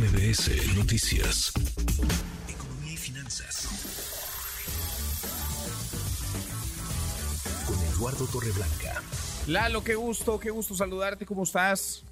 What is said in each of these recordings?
MBS Noticias. Economía y finanzas. Con Eduardo Torreblanca. Lalo, qué gusto, qué gusto saludarte, ¿cómo estás?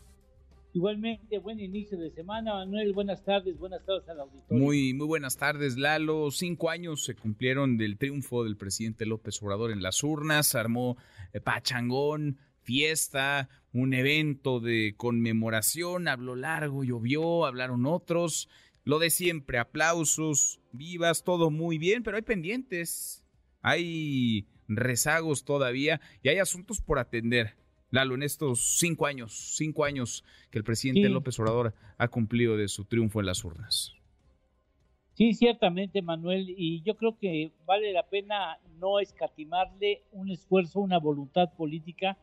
Igualmente, buen inicio de semana, Manuel. Buenas tardes, buenas tardes al auditorio. Muy, muy buenas tardes, Lalo. Cinco años se cumplieron del triunfo del presidente López Obrador en las urnas. Armó eh, pachangón, fiesta, un evento de conmemoración. Habló largo, llovió, hablaron otros. Lo de siempre, aplausos, vivas, todo muy bien, pero hay pendientes. Hay rezagos todavía y hay asuntos por atender. Lalo, en estos cinco años, cinco años que el presidente Sí. López Obrador ha cumplido de su triunfo en las urnas. Sí, ciertamente, Manuel, y yo creo que vale la pena no escatimarle un esfuerzo, una voluntad política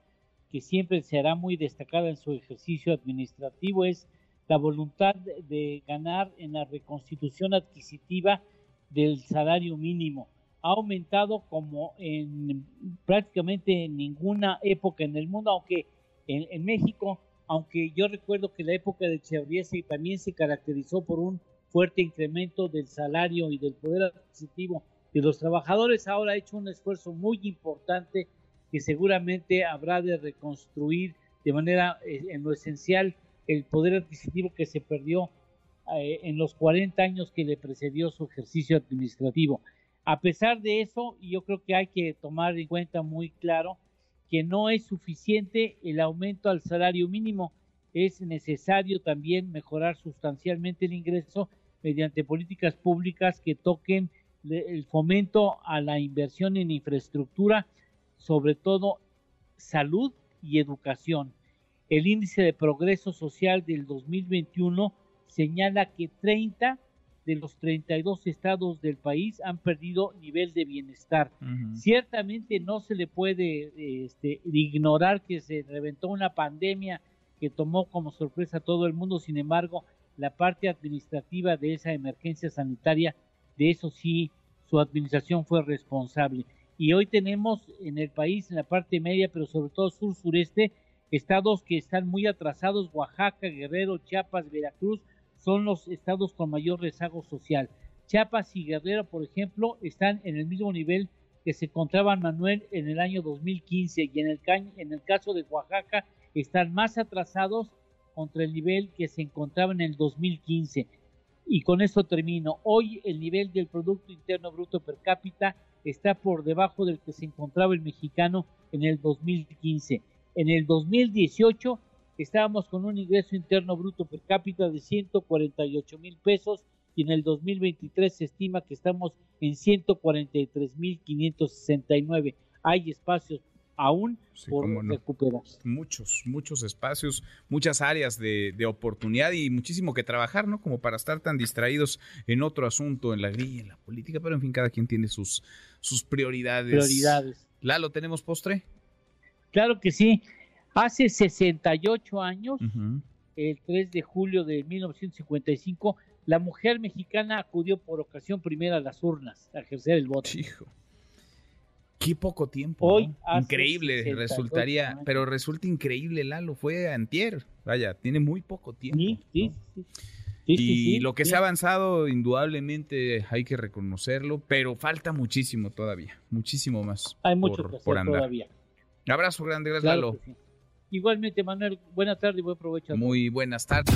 que siempre será muy destacada en su ejercicio administrativo, es la voluntad de- ganar en la reconstitución adquisitiva del salario mínimo. Ha aumentado como en prácticamente en ninguna época en el mundo, aunque en, en México, aunque yo recuerdo que la época de Echeverría también se caracterizó por un fuerte incremento del salario y del poder adquisitivo de los trabajadores, ahora ha hecho un esfuerzo muy importante que seguramente habrá de reconstruir de manera eh, en lo esencial el poder adquisitivo que se perdió eh, en los 40 años que le precedió su ejercicio administrativo. A pesar de eso, yo creo que hay que tomar en cuenta muy claro que no es suficiente el aumento al salario mínimo, es necesario también mejorar sustancialmente el ingreso mediante políticas públicas que toquen el fomento a la inversión en infraestructura, sobre todo salud y educación. El índice de progreso social del 2021 señala que 30 de los 32 estados del país han perdido nivel de bienestar. Ciertamente no se le puede este, ignorar que se reventó una pandemia que tomó como sorpresa a todo el mundo, sin embargo, la parte administrativa de esa emergencia sanitaria, de eso sí, su administración fue responsable. Y hoy tenemos en el país, en la parte media, pero sobre todo sur-sureste, estados que están muy atrasados, Oaxaca, Guerrero, Chiapas, Veracruz, son los estados con mayor rezago social. Chiapas y Guerrero, por ejemplo, están en el mismo nivel que se encontraban Manuel en el año 2015 y en el, en el caso de Oaxaca están más atrasados contra el nivel que se encontraba en el 2015. Y con esto termino. Hoy el nivel del Producto Interno Bruto per cápita está por debajo del que se encontraba el mexicano en el 2015. En el 2018 estábamos con un ingreso interno bruto per cápita de 148 mil pesos y en el 2023 se estima que estamos en 143 mil 569. Hay espacios aún Sí, por no. recuperar. Muchos, muchos espacios, muchas áreas de, de oportunidad y muchísimo que trabajar, ¿no? Como para estar tan distraídos en otro asunto, en la grilla, en la política, pero en fin, cada quien tiene sus, sus prioridades. Prioridades. Lalo, ¿tenemos postre? Claro que sí. Hace 68 años, Ujú. el 3 de julio de 1955, la mujer mexicana acudió por ocasión primera a las urnas a ejercer el voto. Hijo. Qué poco tiempo. Hoy ¿no? hace Increíble 68 resultaría, pero resulta increíble, Lalo. Fue antier. Vaya, tiene muy poco tiempo. Sí, sí, ¿no? sí. Sí, sí, y sí, lo que se ha avanzado, indudablemente hay que reconocerlo, pero falta muchísimo todavía, muchísimo más. Hay mucho por, que hacer por andar. todavía. Abrazo grande, gracias, Claro Lalo. Igualmente, Manuel, buena tarde y buen provecho. Muy buenas tardes.